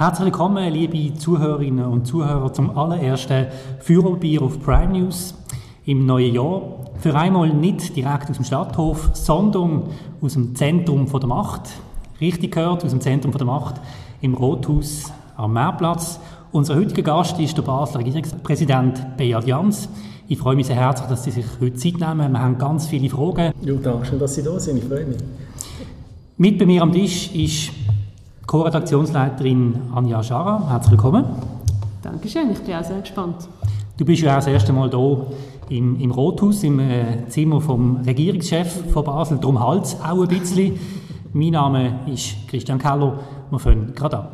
Herzlich willkommen, liebe Zuhörerinnen und Zuhörer, zum allerersten Führerbier auf Prime News im neuen Jahr. Für einmal nicht direkt aus dem Stadthof, sondern aus dem Zentrum der Macht. Richtig gehört, aus dem Zentrum der Macht im Rothaus am Meerplatz. Unser heutiger Gast ist der Basler Regierungspräsident Beat Jans. Ich freue mich sehr herzlich, dass Sie sich heute Zeit nehmen. Wir haben ganz viele Fragen. Ja, danke schön, dass Sie da sind. Ich freue mich. Mit bei mir am Tisch ist Co-Redaktionsleiterin Anja Schara. Herzlich willkommen. Dankeschön, ich bin auch sehr gespannt. Du bist ja auch das erste Mal hier im, im Rothaus, im äh, Zimmer vom Regierungschef von Basel. Darum halt es auch ein bisschen. mein Name ist Christian Keller. Wir fangen gerade an.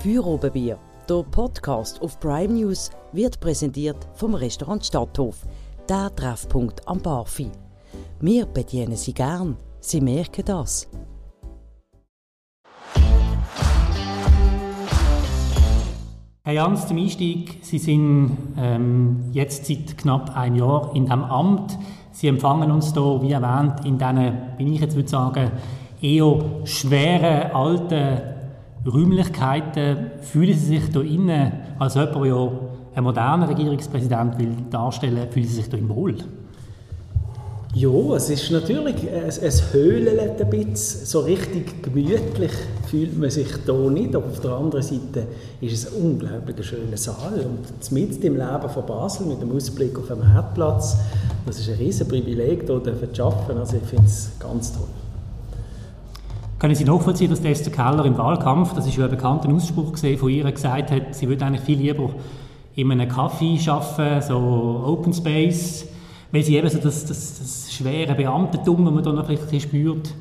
Feuerobenbier, der Podcast auf Prime News, wird präsentiert vom Restaurant Stadthof, der Treffpunkt am Barfi. Wir bedienen Sie gern. Sie merken das. Herr Jans, zum Einstieg. Sie sind ähm, jetzt seit knapp einem Jahr in diesem Amt. Sie empfangen uns hier, wie erwähnt, in diesen, wie ich jetzt würde sagen, eher schweren, alten Räumlichkeiten. Fühlen Sie sich hier innen, als jemand, der ja einen modernen Regierungspräsident will darstellen, fühlen Sie sich hier wohl? Ja, es ist natürlich, es, es höhlt ein bisschen, so richtig gemütlich fühlt man sich hier nicht, aber auf der anderen Seite ist es ein unglaublich schöner Saal. Und mitten im Leben von Basel mit dem Ausblick auf den Marktplatz, das ist ein riesen Privileg, hier zu arbeiten, also ich finde es ganz toll. Können Sie nachvollziehen, dass Esther Keller im Wahlkampf, das ist ja ein bekannter Ausspruch von ihr, gesagt hat, sie würde eigentlich viel lieber in einem Kaffee arbeiten, so Open Space, weil sie eben so das, das, das schwere Beamtentum, das man da noch vielleicht spürt,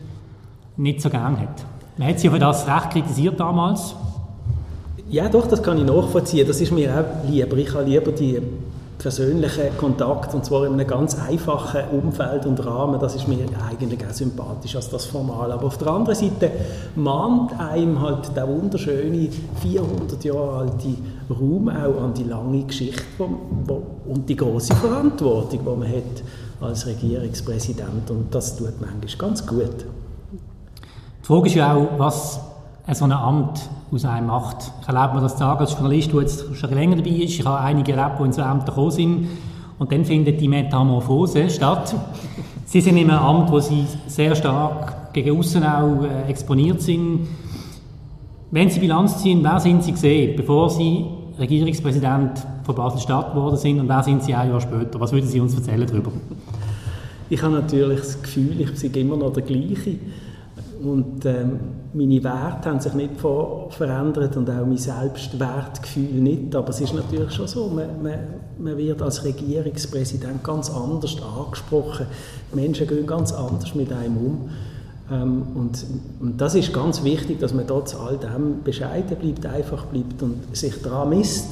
nicht so gern hat. Man hat sie für das recht kritisiert damals. Ja, doch, das kann ich nachvollziehen. Das ist mir auch lieber. Ich habe lieber die persönlichen Kontakt und zwar in einem ganz einfachen Umfeld und Rahmen, das ist mir eigentlich auch sympathisch als das Formal. Aber auf der anderen Seite mahnt einem halt der wunderschöne 400 Jahre alte Raum auch an die lange Geschichte wo, wo, und die große Verantwortung, die man hat als Regierungspräsident und das tut manchmal ganz gut. Die Frage ist ja auch, was so ein Amt aus einem macht. Ich erlebe mir das sagen als Journalist, der jetzt schon länger dabei ist. Ich habe einige erlebt, die in so Ämter gekommen sind. Und dann findet die Metamorphose statt. Sie sind in einem Amt, wo Sie sehr stark gegen außen auch äh, exponiert sind. Wenn Sie Bilanz ziehen, wer sind Sie gesehen, bevor Sie Regierungspräsident von Basel-Stadt geworden sind und wer sind Sie ein Jahr später? Was würden Sie uns erzählen darüber? Ich habe natürlich das Gefühl, ich bin immer noch der gleiche. Und ähm, meine Werte haben sich nicht verändert und auch mein Selbstwertgefühl nicht. Aber es ist natürlich schon so, man, man, man wird als Regierungspräsident ganz anders angesprochen. Die Menschen gehen ganz anders mit einem um. Ähm, und, und das ist ganz wichtig, dass man trotz all dem bescheiden bleibt, einfach bleibt und sich daran misst,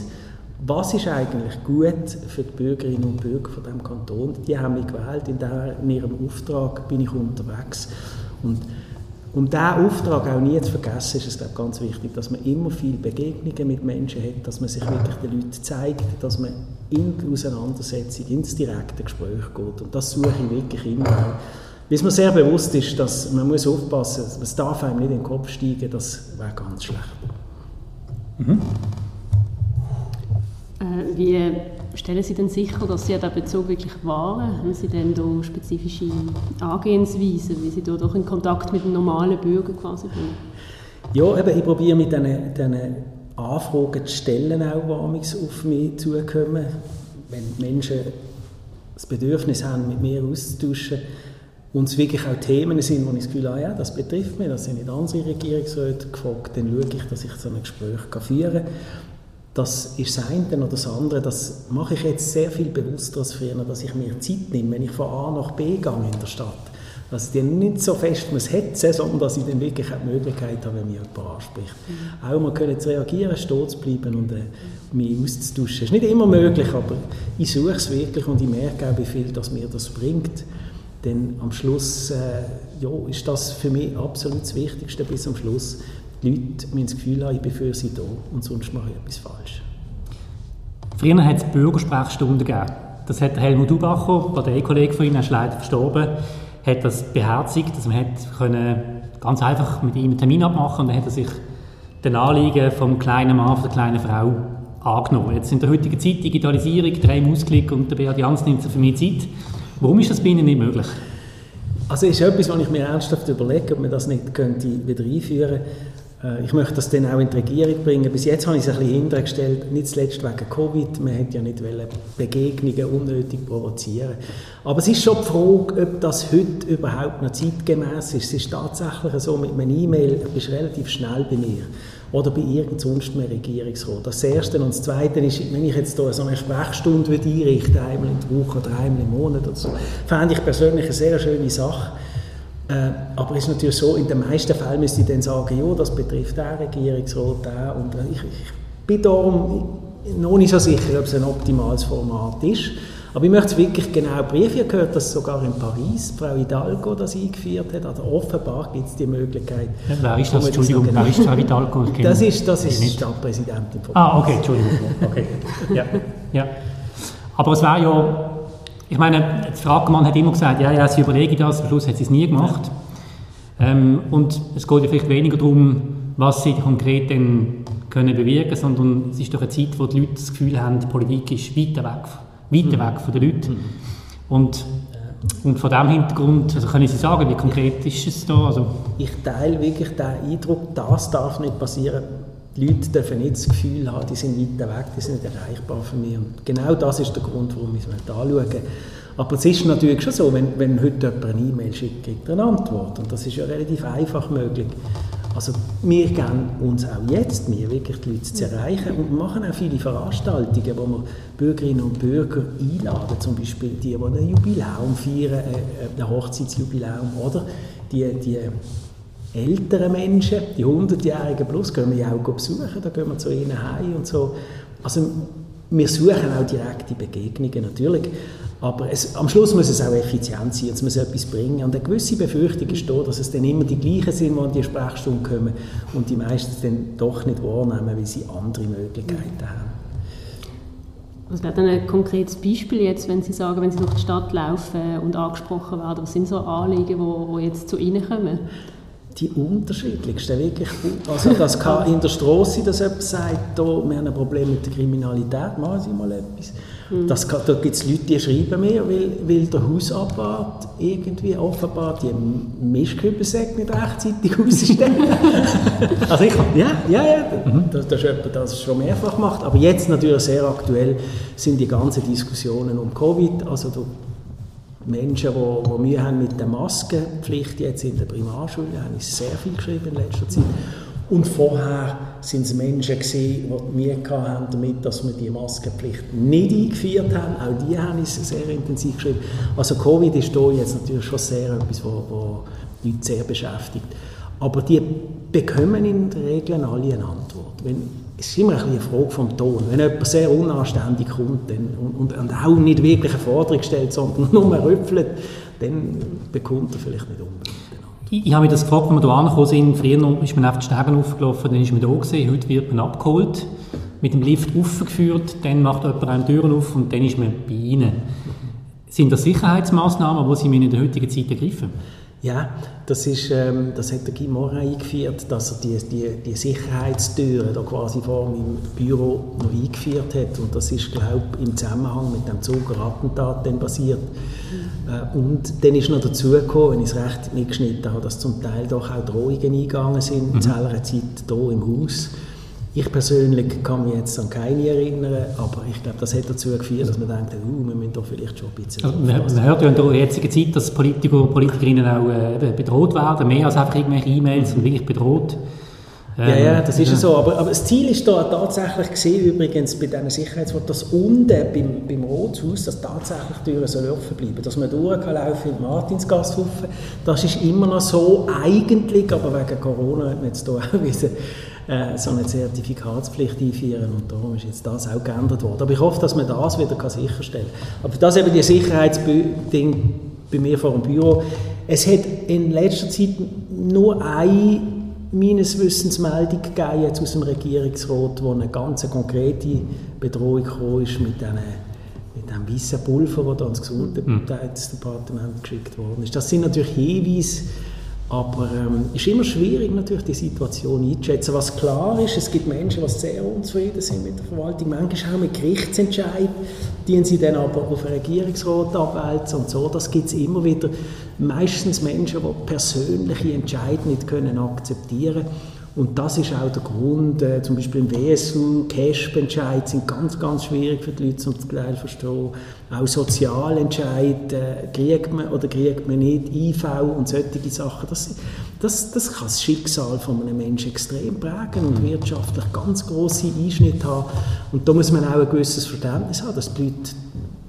was ist eigentlich gut für die Bürgerinnen und Bürger von dem Kanton. Die haben mich gewählt, in, der, in ihrem Auftrag bin ich unterwegs. Und um diesen Auftrag auch nie zu vergessen, ist es glaube ganz wichtig, dass man immer viele Begegnungen mit Menschen hat, dass man sich wirklich den Leuten zeigt, dass man in die Auseinandersetzung, ins direkte Gespräch geht. Und das suche ich wirklich immer. Weil es mir sehr bewusst ist, dass man muss aufpassen muss, es darf einem nicht in den Kopf steigen, das wäre ganz schlecht. Mhm. Äh, wie stellen Sie denn sicher, dass Sie den Bezug wirklich wahren? Haben Sie denn da spezifische Angehensweisen, wie Sie da doch in Kontakt mit den normalen Bürgern quasi bringen? Ja, eben, ich probiere mit diesen, diesen Anfragen zu stellen, auch, auf mich zukommen. Wenn Menschen das Bedürfnis haben, mit mir auszutauschen und es wirklich auch Themen sind, wo ich das Gefühl habe, ja, das betrifft mich, das sind nicht andere Regierungsräte gefragt, dann schaue ich, dass ich so ein Gespräch führen kann. Das ist das eine oder das andere. Das mache ich jetzt sehr viel bewusster als früher, dass ich mir Zeit nehme, wenn ich von A nach B gehe in der Stadt. Dass ich nicht so fest muss hetzen, sondern dass ich dann wirklich die Möglichkeit habe, wenn mich jemand anspricht. Mhm. Auch mal können zu reagieren, stehen zu bleiben und äh, mich auszutauschen. Ist nicht immer möglich, aber ich suche es wirklich und ich merke auch, wie viel das mir das bringt. Denn am Schluss äh, ja, ist das für mich absolut das Wichtigste bis zum Schluss, die Leute müssen das Gefühl haben, ich bin für sie da und sonst mache ich etwas falsch. Früher hat es Bürgersprechstunden gegeben. Das hat Helmut Ubacher, Parteikollege von Ihnen, ist leider verstorben, hat das beherzigt, dass man können ganz einfach mit ihm einen Termin abmachen und dann hat er sich den Anliegen vom kleinen Mann, von der kleinen Frau angenommen. Jetzt in der heutigen Zeit Digitalisierung, drei Mausklick und der Beat Jans nimmt sich für mich Zeit. Warum ist das bei Ihnen nicht möglich? Also ist etwas, was ich mir ernsthaft überlege, ob man das nicht könnte wieder einführen könnte. Äh, ich möchte das dann auch in die Regierung bringen. Bis jetzt habe ich es ein bisschen hintergestellt, nicht zuletzt wegen Covid. Man hätte ja nicht Begegnungen unnötig provozieren Aber es ist schon die Frage, ob das heute überhaupt noch zeitgemäß ist. Es ist tatsächlich so, mit einer E-Mail bist du relativ schnell bei mir oder bei irgend sonst einem Regierungsrat. Das Erste. Und das Zweite ist, wenn ich jetzt hier so eine Sprechstunde einrichten einmal in der Woche oder einmal im Monat oder so, fände ich persönlich eine sehr schöne Sache. Äh, aber es ist natürlich so, in den meisten Fällen müsste ich dann sagen, ja, das betrifft der Regierungsrat, der. Und ich, ich bin darum noch nicht so sicher, ob es ein optimales Format ist. Aber ich möchte es wirklich genau prüfen. Ich habe gehört, dass sogar in Paris Frau Hidalgo das eingeführt hat. Also offenbar gibt es die Möglichkeit. Ja, wer ist das? Entschuldigung, das wer ist Frau Hidalgo? Das ist, das ist Stadtpräsidentin von Ah, okay, Entschuldigung. Okay. Ja, ja. Aber es wäre ja, ich meine, die Fragmann hat immer gesagt, ja, ja, sie überlegen das, am Schluss hat sie es nie gemacht. Ähm, und es geht ja vielleicht weniger darum, was sie konkret dann können bewirken, sondern es ist doch eine Zeit, wo die Leute das Gefühl haben, die Politik ist weiter weg weiter weg von den Leuten. Mhm. Und, und von diesem Hintergrund, also können Sie sagen, wie konkret ist es da? Also ich teile wirklich den Eindruck, das darf nicht passieren. Die Leute dürfen nicht das Gefühl haben, die sind weiter weg, die sind nicht erreichbar für mich. Und genau das ist der Grund, warum wir es anschauen aber es ist natürlich schon so, wenn, wenn heute jemand eine E-Mail schickt, kriegt er eine Antwort. Und das ist ja relativ einfach möglich. Also wir gehen uns auch jetzt mir wirklich die Leute zu erreichen und machen auch viele Veranstaltungen, wo wir Bürgerinnen und Bürger einladen, zum Beispiel die, die ein Jubiläum feiern, äh, ein Hochzeitsjubiläum oder die, die älteren Menschen, die 100-Jährigen plus, gehen wir auch besuchen, da gehen wir zu ihnen heim und so. Also wir suchen auch direkte Begegnungen natürlich, aber es, am Schluss muss es auch effizient sein, es muss etwas bringen. Und eine gewisse Befürchtung ist da, dass es dann immer die gleichen sind, die an die Sprechstunde kommen und die meisten dann doch nicht wahrnehmen, weil sie andere Möglichkeiten haben. Was wäre denn ein konkretes Beispiel jetzt, wenn Sie sagen, wenn Sie durch die Stadt laufen und angesprochen werden, was sind so Anliegen, die jetzt zu Ihnen kommen? Die unterschiedlichsten, wirklich. Also das kann in der Straße, dass jemand sagt, da, wir haben ein Problem mit der Kriminalität, machen Sie mal etwas. Mhm. Das kann, da gibt es Leute, die schreiben mir, weil, weil der Hausabwart irgendwie offenbar die Mischkübelsäcke nicht rechtzeitig ausstellen. also ich ja, ja, ja, mhm. das, das ist jemand, das schon mehrfach macht. Aber jetzt natürlich sehr aktuell sind die ganzen Diskussionen um Covid, also der Menschen, die, die Mühe haben mit der Maskenpflicht jetzt in der Primarschule, haben sehr viel geschrieben in letzter Zeit. Und vorher sind es Menschen gewesen, die Mühe haben damit, dass wir die Maskenpflicht nicht eingeführt haben. Auch die haben es sehr intensiv geschrieben. Also Covid ist hier jetzt natürlich schon sehr etwas, was die Leute sehr beschäftigt. Aber die bekommen in der Regel alle eine Antwort. Wenn, es ist immer ein eine Frage vom Ton. Wenn jemand sehr unanständig kommt dann, und, und, auch nicht wirklich eine Forderung stellt, sondern nur rüffelt, dann bekommt er vielleicht nicht unbedingt. Ich, ich habe mich das gefragt, als wir hier angekommen sind. Früher ist man auf die Stegen aufgelaufen, dann ist man da gewesen. Heute wird man abgeholt, mit dem Lift aufgeführt, dann macht jemand eine Tür auf und dann ist man bei Ihnen. Sind das Sicherheitsmaßnahmen, die Sie in der heutigen Zeit ergreifen? Ja, das, ist, ähm, das hat der Guy Morin eingeführt, dass er die, die, die Sicherheitstüren da quasi vor meinem Büro noch eingeführt hat. Und das ist, glaube ich, im Zusammenhang mit dem Zugerattentat dann passiert. Mhm. Äh, und dann ist noch dazu gekommen, wenn ich es recht mitgeschnitten habe, dass zum Teil doch auch Drohungen eingegangen sind, mhm. zu einer Zeit hier im Haus. Ich persönlich kann mich jetzt an keine erinnern, aber ich glaube, das hat dazu geführt, dass man denkt, uh, wir müssen doch vielleicht schon ein bisschen... Also, man, hört ja in der jetzigen Zeit, dass Politiker und Politikerinnen auch äh, bedroht werden, mehr als einfach irgendwelche E-Mails, und wirklich bedroht. Ähm, ja, ja, das ist ja so. Aber, aber das Ziel ist da tatsächlich gesehen, übrigens bei diesen Sicherheitsworten, dass unten beim, beim Rotshaus, dass tatsächlich die Türen soll offen bleiben dass man durch kann laufen in Martinsgasse Das ist immer noch so eigentlich, aber wegen Corona hat man jetzt hier auch wissen, äh, so eine Zertifikatspflicht einführen und darum ist jetzt das auch geändert worden. Aber ich hoffe, dass man das wieder kann sicherstellen kann. Aber das eben die Sicherheitsding bei mir vor dem Büro. Es hat in letzter Zeit nur eine meines Wissens Meldung gegeben jetzt aus dem Regierungsrat, wo eine ganz konkrete Bedrohung kam ist mit diesen mit dem weißen Pulver, das da ans Gesundheitsdepartement geschickt worden ist. Das sind natürlich Hinweise, Aber ähm, es ist immer schwierig, natürlich die Situation einzuschätzen. Was klar ist, es gibt Menschen, die sehr unzufrieden sind mit der Verwaltung. Manchmal auch mit Gerichtsentscheid, die sie dann aber auf den Regierungsrat abwälzen und so. Das gibt es immer wieder. Meistens Menschen, die persönliche Entscheidungen nicht akzeptieren können. Und das ist auch der Grund, äh, zum Beispiel im WSU, CASP-Entscheid sind ganz, ganz schwierig für die Leute zum Teil zu verstehen. Auch Sozialentscheid, äh, kriegt man oder kriegt man nicht, IV und solche Sachen. Das, das, das kann das Schicksal von einem Menschen extrem prägen und wirtschaftlich ganz große Einschnitte haben. Und da muss man auch ein gewisses Verständnis haben, dass die Leute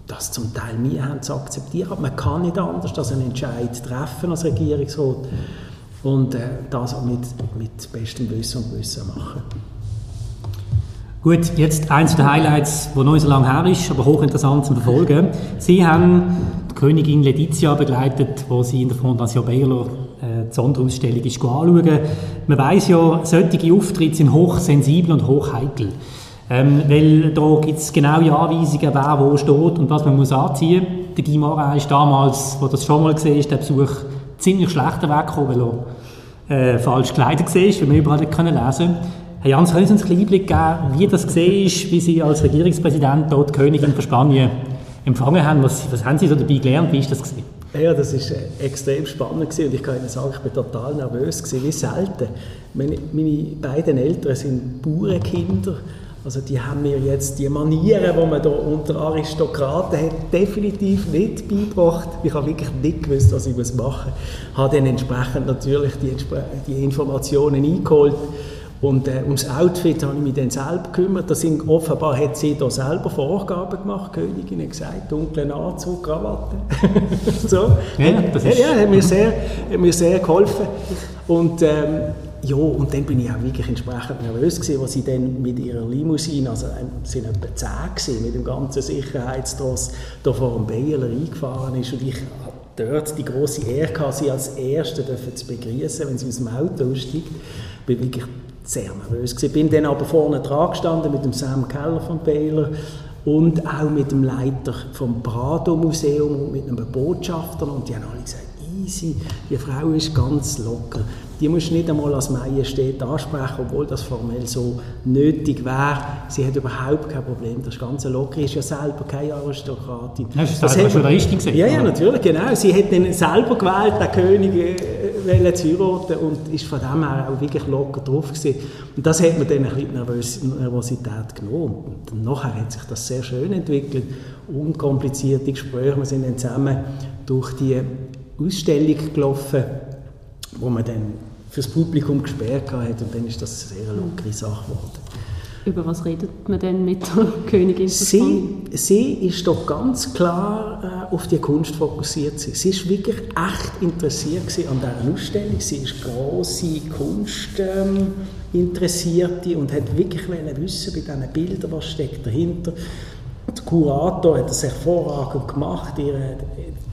das zum Teil nie haben zu akzeptieren. Aber man kann nicht anders als einen Entscheid treffen als Regierungsrat und äh, das mit, mit bestem Wissen und Gewissen machen. Gut, jetzt eins der Highlights, wo noch nicht so lange her ist, aber hochinteressant zu verfolgen. Sie haben die Königin Letizia begleitet, wo sie in der Fondation Baylor äh, die Sonderausstellung ist anschauen. Man weiß ja, solche Auftritte sind hochsensibel und hochheikel. Ähm, weil da gibt es genaue Anweisungen, wer wo steht und was man muss anziehen muss. Der Guy Morin ist damals, wo das schon mal gesehen ist, der Besuch ziemlich schlecht weggekommen, weil er äh, falsch gekleidet war, weil man überall nicht lesen konnte. Herr Jans, können Sie uns einen Einblick geben, wie das ist, wie Sie als Regierungspräsident dort die Königin von Spanien empfangen haben? Was, was haben Sie so dabei gelernt? Wie ist das gesehen? Ja, das ist äh, extrem spannend gewesen. und ich kann Ihnen sagen, ich bin total nervös gewesen, wie selten. Meine, meine beiden Eltern sind Bauernkinder also die haben mir jetzt die Manieren, die man da unter Aristokraten hat, definitiv nicht beigebracht. Ich habe wirklich nicht gewusst, was ich machen muss. Ich habe dann entsprechend natürlich die, die Informationen eingeholt. Und äh, ums Outfit habe ich mich dann selber gekümmert. Das sind, offenbar hat sie da selber Vorgaben gemacht, Königin hat gesagt, dunklen Anzug, Krawatte. so. Ja, das ist... ja, ja, hat mir sehr, hat mir sehr geholfen. Und ähm, ja, und dann bin ich auch wirklich entsprechend nervös gewesen, als sie dann mit ihrer Limousine, also es sind etwa zehn gewesen, mit dem ganzen Sicherheitstross da vor dem Baylor eingefahren ist und ich dort die große Ehre gehabt, sie als Erste zu begrüßen, wenn sie aus dem Auto aussteigt. bin wirklich sehr nervös gewesen. Bin dann aber vorne dran gestanden mit dem Sam Keller von Baylor und auch mit dem Leiter vom Prado Museum und mit einem Botschafter und die haben alle gesagt, easy, die Frau ist ganz locker die musst du nicht einmal als Majestät ansprechen, obwohl das formell so nötig wäre. Sie hat überhaupt kein Problem. Das Ganze locker ist ja selber keine Aristokratin. Das ist das hat schon richtig gesehen. Ja, ja, natürlich, genau. Sie hat dann selber gewählt, den König äh, zu heiraten und ist von dem her auch wirklich locker drauf gewesen. Und das hat mir dann ein bisschen Nervös Nervosität genommen. Und nachher hat sich das sehr schön entwickelt. Unkomplizierte Gespräche. Wir sind dann zusammen durch die Ausstellung gelaufen, wo man dann fürs Publikum gesperrt hat und dann ist das eine sehr lockere Sache geworden. Über was redet man denn mit der Königin sie, sie ist doch ganz klar äh, auf die Kunst fokussiert. Sie, sie ist wirklich echt interessiert an dieser Ausstellung. Sie ist große Kunst ähm, interessierte und hat wirklich wissen bei diesen Bildern, was steckt dahinter. Der Kurator hat das hervorragend gemacht, ihre,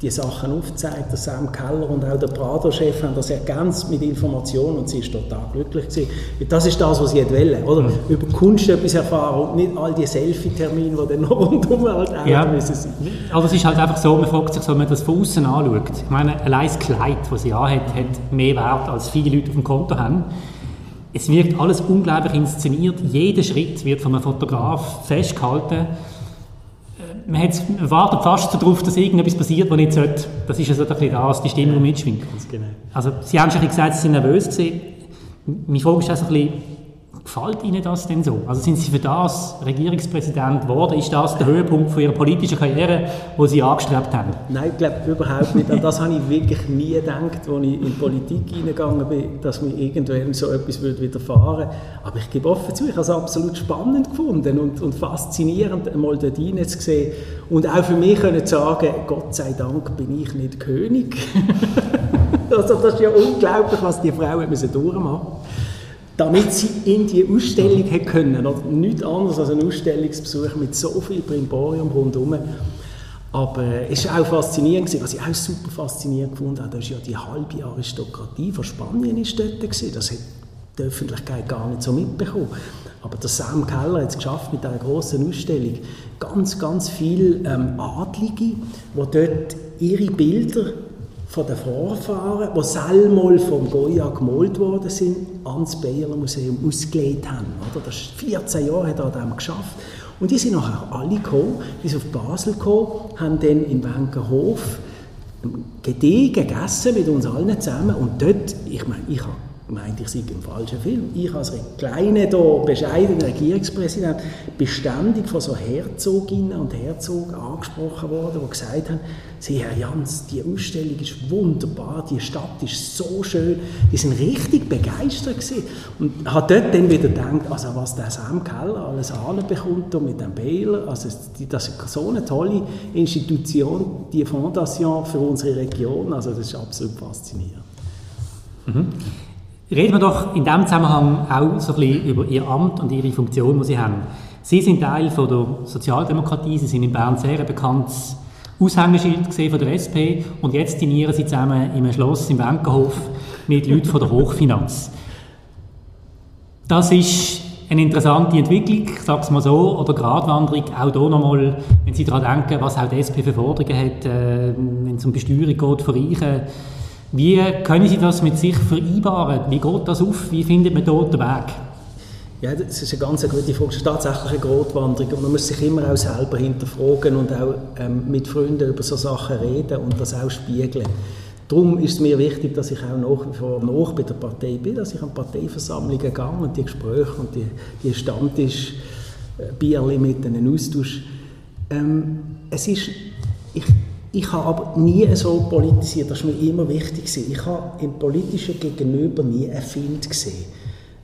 die Sachen aufgezeigt. Der Sam Keller und auch der Prado-Chef haben das ergänzt mit Informationen und sie ist total glücklich gewesen. Das ist das, was sie wollte, oder? Mhm. Über Kunst etwas erfahren und nicht all die Selfie-Termine, die dann noch rundum halt auch ja. müssen sein. Also es ist halt einfach so, man fragt sich so, wenn man das von außen anschaut. Ich meine, allein das Kleid, das sie anhat, hat mehr Wert, als viele Leute auf dem Konto haben. Es wirkt alles unglaublich inszeniert. Jeder Schritt wird von einem Fotograf festgehalten man, hat, wartet fast darauf, dass irgendetwas passiert, was nicht sollte. Das ist ja so ein bisschen das, die Stimme, die mitschwingt. Genau. Also, Sie haben schon gesagt, Sie sind nervös gewesen. Meine Frage ist also ein bisschen, gefällt Ihnen das denn so? Also sind Sie für das Regierungspräsident geworden? Ist das der Höhepunkt von Ihrer politischen Karriere, wo Sie angestrebt haben? Nein, ich glaube überhaupt nicht. An das habe ich wirklich nie gedacht, als ich in die Politik hineingegangen bin, dass mir irgendwann so etwas widerfahren würde. Aber ich gebe offen zu, ich habe es absolut spannend gefunden und, und faszinierend, einmal dort sehen und auch für mich können sagen, Gott sei Dank bin ich nicht König. also das ist ja unglaublich, was die müssen durchmachen damit sie in die Ausstellung hätten können. Oder nichts anderes als ein Ausstellungsbesuch mit so viel Brimborium rundherum. Aber es war auch faszinierend, was ich auch super faszinierend gefunden habe, da ist ja die halbe Aristokratie von Spanien ist dort gewesen. Das hat die Öffentlichkeit gar nicht so mitbekommen. Aber der Sam Keller hat es geschafft mit einer großen Ausstellung. Ganz, ganz viele ähm, Adlige, die dort ihre Bilder von den Vorfahren, die selber vom Goya gemalt worden sind, ans Bayerler Museum ausgelegt haben. Oder? Das ist 14 Jahre hat er dem geschafft. Und die sind nachher alle gekommen, die sind auf Basel gekommen, haben dann im Wenkerhof gediegen gegessen mit uns allen zusammen. Und dort, ich meine, ich habe meinte, ich sei im falschen Film. Ich als kleiner, bescheidener Regierungspräsident beständig von so Herzoginnen und Herzogen angesprochen worden, die gesagt haben, Sie, Herr Jans, die Ausstellung ist wunderbar, die Stadt ist so schön. Die sind richtig begeistert gewesen. Und habe dort dann wieder gedacht, also was der Sam Keller alles anbekommt mit dem Baylor, also das ist so eine tolle Institution, die Fondation für unsere Region, also das ist absolut faszinierend. Mhm. Reden wir doch in diesem Zusammenhang auch so ein bisschen über Ihr Amt und Ihre Funktion, die Sie haben. Sie sind Teil von der Sozialdemokratie, Sie sind in Bern sehr ein bekanntes Aushängeschild von der SP und jetzt dinieren Sie zusammen im Schloss im Wenkerhof mit Leuten von der Hochfinanz. Das ist eine interessante Entwicklung, es mal so, oder Gratwanderung, auch hier nochmal, wenn Sie daran denken, was auch die SP für Forderungen hat, äh, wenn es um Besteuerung geht für Reiche, wie können Sie das mit sich vereinbaren? Wie geht das auf? Wie findet man dort den Weg? Ja, das ist eine ganz gute Frage. Es ist tatsächlich eine Grotwanderung und man muss sich immer auch selber hinterfragen und auch ähm, mit Freunden über solche Sachen reden und das auch spiegeln. Darum ist es mir wichtig, dass ich auch nach wie vor nach bei der Partei bin, dass ich an Parteiversammlungen gehe und die Gespräche und die, die Stammtisch äh, mit ihnen austausche. Ähm, es ist, ich, ich habe aber nie so politisiert, das war mir immer wichtig. Ich habe im politischen Gegenüber nie einen Find gesehen.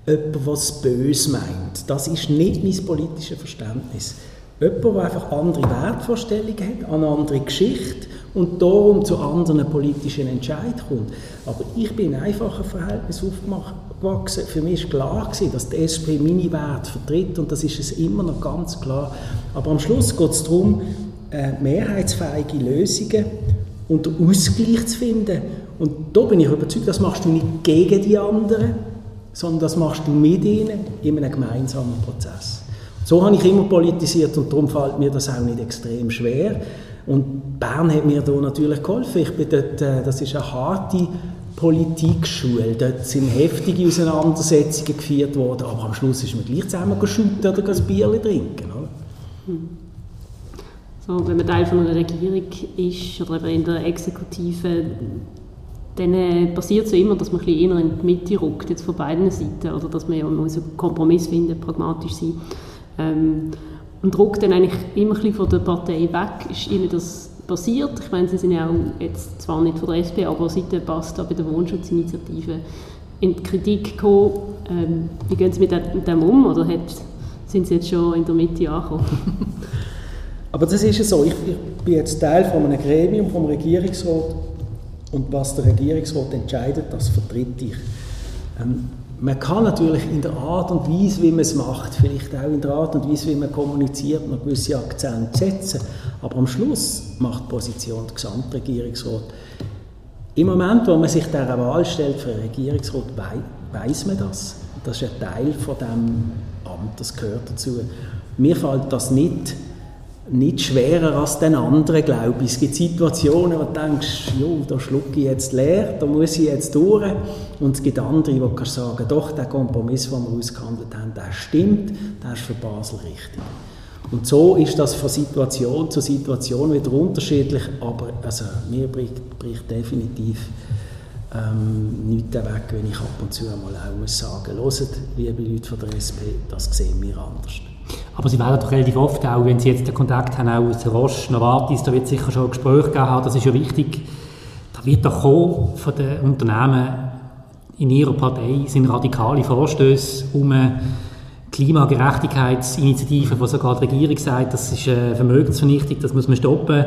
Jemand, was böse meint. Das ist nicht mein politisches Verständnis. Jemand, der einfach andere Wertvorstellungen hat, eine andere Geschichte und darum zu anderen politischen Entscheidungen kommt. Aber ich bin in einfachen Verhältnis aufgewachsen. Für mich war klar, dass die SP meine Werte vertritt und das ist es immer noch ganz klar. Aber am Schluss geht es darum, äh, mehrheitsfähige Lösungen und Ausgleich zu finden. Und da bin ich überzeugt, das machst du nicht gegen die anderen, sondern das machst du mit ihnen in einem gemeinsamen Prozess. So habe ich immer politisiert und darum fällt mir das auch nicht extrem schwer. Und Bern hat mir da natürlich geholfen. Ich bin dort, äh, das ist eine harte Politikschule. Dort sind heftige Auseinandersetzungen geführt worden, aber am Schluss ist man gleich zusammen geschüttet oder ein Bier trinken. Oder? Hm. So, wenn man Teil von einer Regierung ist oder in der Exekutive, dann äh, passiert es so immer, dass man ein bisschen in die Mitte rückt, jetzt von beiden Seiten, oder dass man ja muss einen Kompromiss finden, pragmatisch sein. Ähm, und rückt dann eigentlich immer ein bisschen von der Partei weg. Ist Ihnen das passiert? Ich meine, Sie sind ja auch jetzt zwar nicht von der SP, aber seit der Basta bei der Wohnschutzinitiative in die Kritik gekommen. Ähm, wie gehen Sie mit dem um, oder hat, sind Sie jetzt schon in der Mitte angekommen? Aber das ist ja so, ich, ich bin jetzt Teil von einem Gremium, vom Regierungsrat und was der Regierungsrat entscheidet, das vertritt ich. Ähm, man kann natürlich in der Art und Weise, wie man es macht, vielleicht auch in der Art und Weise, wie man kommuniziert, noch gewisse Akzente setzen. Aber am Schluss macht die Position der Gesamtregierungsrat. Im Moment, wo man sich dieser Wahl stellt für den Regierungsrat, weiß man das. Das ist ein Teil von dem Amt, das gehört dazu. Mir fällt das nicht nicht schwerer als den anderen, glaube ich. Es gibt Situationen, wo du denkst, jo, da schlucke ich jetzt leer, da muss ich jetzt durch. Und es gibt andere, wo du sagen doch, der Kompromiss, den wir ausgehandelt haben, der stimmt, der ist für Basel richtig. Und so ist das von Situation zu Situation wieder unterschiedlich, aber also, mir bricht, bricht definitiv ähm, nichts weg, wenn ich ab und zu einmal auch muss sagen hört, liebe Leute von der SP, das sehen wir anders. Aber Sie werden doch relativ oft, auch wenn Sie jetzt den Kontakt haben, auch aus Roche, Novartis, da wird sicher schon ein Gespräch gegeben haben, das ist ja wichtig, da wird doch von den Unternehmen in Ihrer Partei, sind radikale Vorstöße um eine Klimagerechtigkeitsinitiative, wo sogar die Regierung sagt, das ist eine Vermögensvernichtung, das muss man stoppen.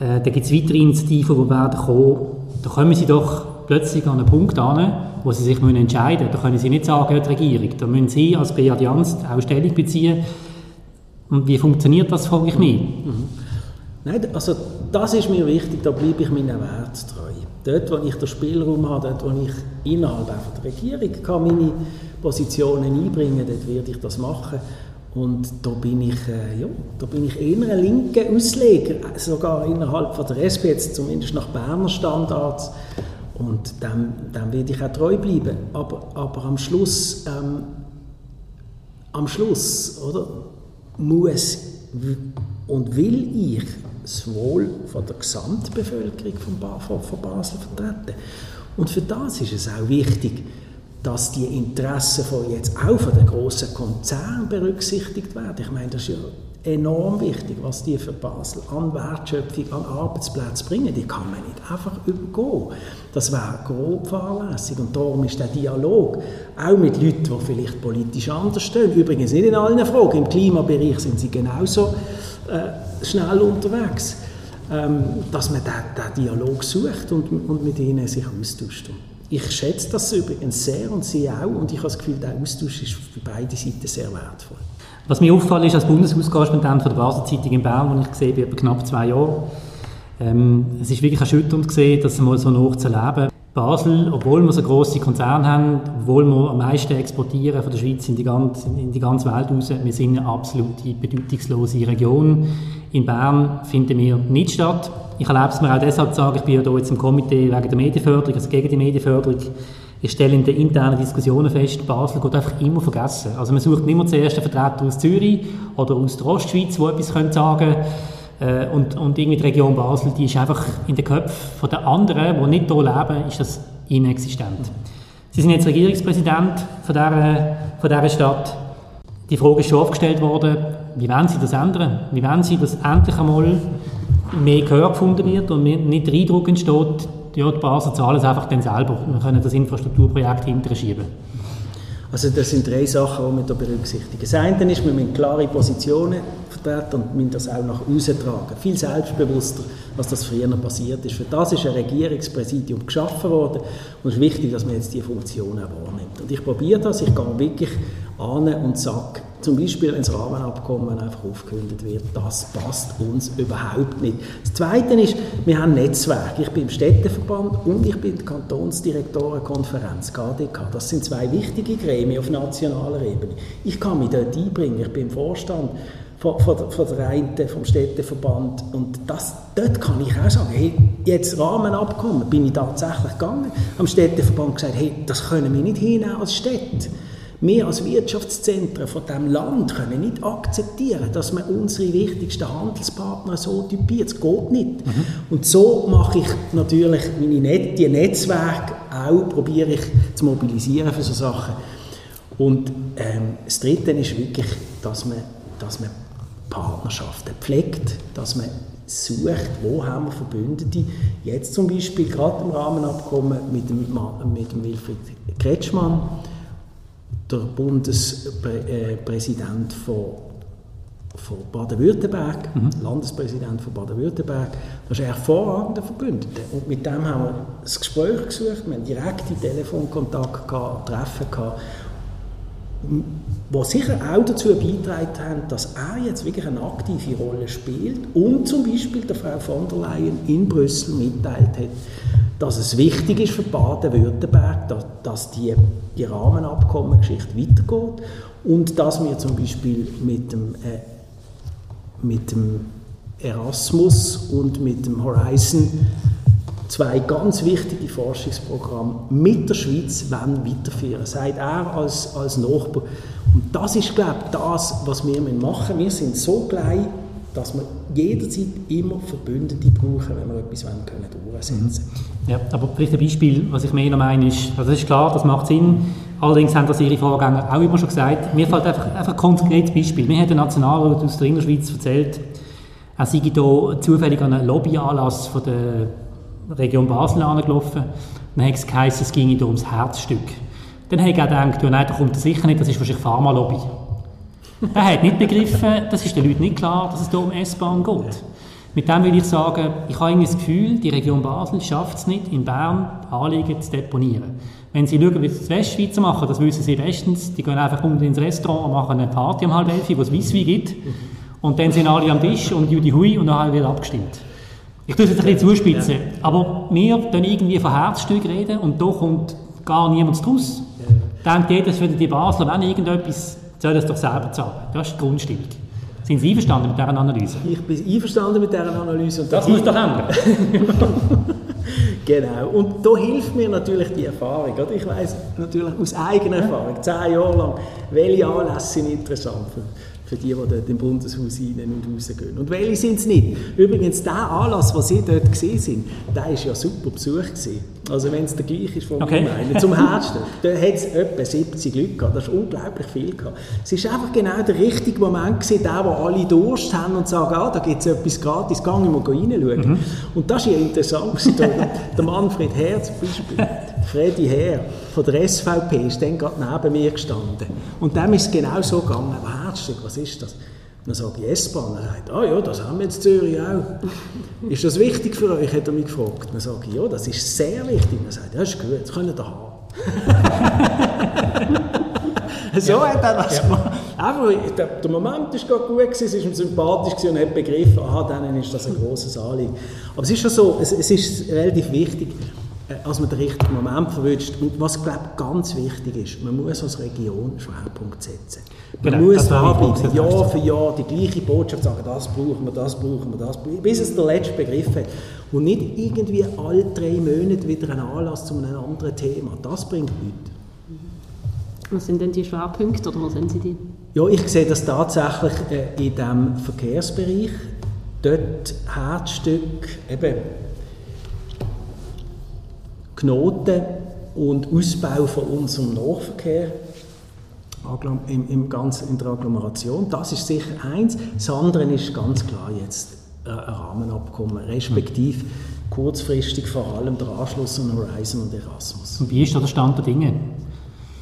Äh, da gibt es weitere Initiativen, die werden kommen. Da kommen Sie doch plötzlich an einen Punkt an, wo sie sich entscheiden müssen. Da können sie nicht sagen, die Regierung. Da müssen sie als Beadianz auch Stellung beziehen. Und wie funktioniert das, frage ich mich. Mhm. Nein, also das ist mir wichtig, da bleibe ich meinen Wert treu. Dort, wo ich den Spielraum habe, dort, wo ich innerhalb der Regierung kann meine Positionen einbringen kann, dort werde ich das machen. Und da bin ich, äh, ja, da bin ich eher ein linker Ausleger, sogar innerhalb von der SP, jetzt zumindest nach Berner Standards. Und dem, dem werde ich auch treu bleiben. Aber, aber am Schluss, ähm, am Schluss, oder, muss und will ich das Wohl von der Gesamtbevölkerung von, ba von Basel vertreten. Und für das ist es auch wichtig, dass die Interessen von jetzt auch von den grossen Konzernen berücksichtigt werden. Ich meine, das ist ja enorm wichtig, was die für Basel an Wertschöpfung, an Arbeitsplätze bringen. Die kann man nicht einfach übergehen. Das wäre grob fahrlässig. Und darum ist der Dialog auch mit Leuten, die vielleicht politisch anders stehen, übrigens nicht in allen Fragen, im Klimabereich sind sie genauso äh, schnell unterwegs, ähm, dass man den, Dialog sucht und, und mit ihnen sich austauscht. Ich schätze das übrigens sehr und sie auch und ich habe das Gefühl, der Austausch ist für beide Seiten sehr wertvoll. Was mir auffällt, ist als Bundeshauskorrespondent von der Basel Zeitung in Bern, wo ich gesehen habe, über knapp zwei Jahre. Ähm, es ist wirklich erschütternd gesehen, das mal so noch zu erleben. Basel, obwohl wir so grosse Konzerne haben, obwohl wir am meisten exportieren von der Schweiz in die ganze, in die ganze Welt raus, wir sind eine absolut bedeutungslose Region. In Bern finden wir nicht statt. Ich erlebe es mir auch deshalb zu sagen, ich bin ja hier jetzt im Komitee wegen der Medienförderung, also gegen die Medienförderung. Ich stelle in den internen Diskussionen fest, Basel geht einfach immer vergessen. Also man sucht immer zuerst einen Vertreter aus Zürich oder aus der Ostschweiz, der etwas sagen können. Äh, und, und irgendwie die Region Basel, die ist einfach in den Köpfen der anderen, die nicht hier leben, ist das inexistent. Sie sind jetzt Regierungspräsident von dieser, von dieser Stadt. Die Frage ist schon aufgestellt worden, wie wollen Sie das ändern? Wie wollen Sie, dass endlich einmal mehr Gehör gefunden wird und nicht der Eindruck entsteht, die Basel zahlen es einfach dann selber. Wir können das Infrastrukturprojekt hinterher schieben. Also das sind drei Sachen, die wir hier berücksichtigen. Das eine ist, wir müssen klare Positionen vertreten und müssen das auch nach außen tragen. Viel selbstbewusster, als das früher passiert ist. Für das ist ein Regierungspräsidium geschaffen worden und es ist wichtig, dass man jetzt diese Funktion auch wahrnimmt. Und ich probiere das, ich gehe wirklich an und sage, zum Beispiel, wenn das Rahmenabkommen einfach aufgekündigt wird, das passt uns überhaupt nicht. Das Zweite ist, wir haben Netzwerke. Ich bin im Städteverband und ich bin die Kantonsdirektorenkonferenz, KDK. Das sind zwei wichtige Gremien auf nationaler Ebene. Ich kann mich dort einbringen. Ich bin im Vorstand von, von, von der einen, vom Städteverband und das, dort kann ich auch sagen, hey, jetzt Rahmenabkommen, bin ich tatsächlich gegangen, am Städteverband gesagt, hey, das können wir nicht hinnehmen als Städte. Wir als Wirtschaftszentren von diesem Land können nicht akzeptieren, dass man unsere wichtigsten Handelspartner so typiert. Das geht nicht. Mhm. Und so mache ich natürlich meine Net die Netzwerke auch, probiere ich zu mobilisieren für solche Sachen. Und ähm, das Dritte ist wirklich, dass man, dass man Partnerschaften pflegt, dass man sucht, wo haben wir Verbündete. Jetzt zum Beispiel gerade im Rahmenabkommen mit dem, mit dem Wilfried Kretschmann, der Bundespräsident von, von Baden-Württemberg, mhm. Landespräsident von Baden-Württemberg, das ist ein hervorragender Verbündeter. Und mit dem haben wir das Gespräch gesucht, wir haben direkte Telefonkontakt gehabt, Treffen gehabt die sicher auch dazu beigetragen haben, dass er jetzt wirklich eine aktive Rolle spielt und zum Beispiel der Frau von der Leyen in Brüssel mitteilt hat, dass es wichtig ist für Baden-Württemberg, dass, dass die, die Rahmenabkommengeschichte weitergeht und dass wir zum Beispiel mit dem, äh, mit dem Erasmus und mit dem Horizon zwei ganz wichtige Forschungsprogramme mit der Schweiz weiterführen sagt er als, als Nachbar. Und das ist, glaube ich, das, was wir machen müssen. Wir sind so klein, dass wir jederzeit immer Verbündete brauchen, wenn wir etwas wollen, können durchsetzen mhm. Ja, aber vielleicht ein Beispiel, was ich mehr noch meine, ist, also das ist klar, das macht Sinn, allerdings haben das Ihre Vorgänger auch immer schon gesagt, mir fällt einfach, einfach ein konkretes Beispiel. Mir hat der Nationalrat aus der Innerschweiz erzählt, er sei hier zufällig an einem Lobbyanlass von der Region Basel angelaufen. Dann hat es geheißen, es ginge hier ums Herzstück. Dann habe ich gedacht, ja, nein, da kommt er sicher nicht, das ist wahrscheinlich Pharmalobby. er hat nicht begriffen, das ist den Leuten nicht klar, dass es hier um S-Bahn geht. Mit dem will ich sagen, ich habe das Gefühl, die Region Basel schafft es nicht, in Bern Anliegen zu deponieren. Wenn Sie schauen, wie die Westschweizer machen, das wissen Sie bestens, die gehen einfach unten ins Restaurant und machen eine Party um halb elf, wo es Weisswein gibt. Und dann sind alle am Tisch und Judy Hui und dann wird abgestimmt. Ich tue es jetzt ein bisschen zuspitzen, aber wir dann irgendwie von Herzstück reden und da kommt gar niemand draus. Denkt jeder, es würde die Basler, wenn irgendetwas soll das doch selber zahlen. Das ist die Grundstimmung. Sind Sie einverstanden mit dieser Analyse? Ich bin einverstanden mit dieser Analyse. Und das muss doch ändern. genau. Und da hilft mir natürlich die Erfahrung. Oder? Ich weiß natürlich aus eigener Erfahrung, zehn Jahre lang, welche Anlässe sind interessant für, für die, die dort im Bundeshaus rein und rausgehen. Und welche sind es nicht? Übrigens, der Anlass, den Sie dort gesehen sind, der war ja super Besuch. Gewesen. Also wenn es der gleiche ist von okay. meinen, zum Herzstück, da hat es etwa 70 Leute gehabt, das ist unglaublich viel gehabt. Es ist einfach genau der richtige Moment gewesen, der, wo alle Durst haben und sagen, ah, da gibt es etwas gratis, gehe ich mal reinschauen. Mhm. Und das ist ja interessant der, der Manfred Herr zum Beispiel, Freddy Herr von der SVP, ist dann gerade neben mir gestanden. Und dem ist es genau so gegangen, Herzstück, was ist das? Dann sage ich S-Bahn. Er sagt, ah ja, das haben wir jetzt in Zürich auch. ist das wichtig für euch, hat er mich gefragt. Dann sage ich, ja, das ist sehr wichtig. Er sagt, ja, ist gut, das können ihr haben. so hat er das gemacht. Einfach, der, Moment war gut, gewesen, es war ihm sympathisch gewesen und hat begriffen, aha, dann ist das ein grosses Anliegen. Aber es ist schon so, es, es ist relativ wichtig, als man den richtigen Moment verwünscht. Und was, glaube ich, ganz wichtig ist, man muss als Region Schwerpunkt setzen. Man genau, muss dranbleiben, Jahr für Jahr die gleiche Botschaft sagen, das brauchen wir, das brauchen wir, das brauchen wir, bis es der letzte Begriff hat. Und nicht irgendwie alle drei Monate wieder einen Anlass zu einem anderen Thema. Das bringt nichts. Was sind denn die Schwerpunkte oder wo sind Sie die? Ja, ich sehe das tatsächlich äh, in diesem Verkehrsbereich. Dort Herzstück, eben Knoten und Ausbau von unserem Nahverkehr im, im ganzen, in der Agglomeration. Das ist sicher eins. Das andere ist ganz klar jetzt äh, ein Rahmenabkommen, respektive kurzfristig vor allem der Anschluss an Horizon und Erasmus. Und wie ist da der Stand der Dinge?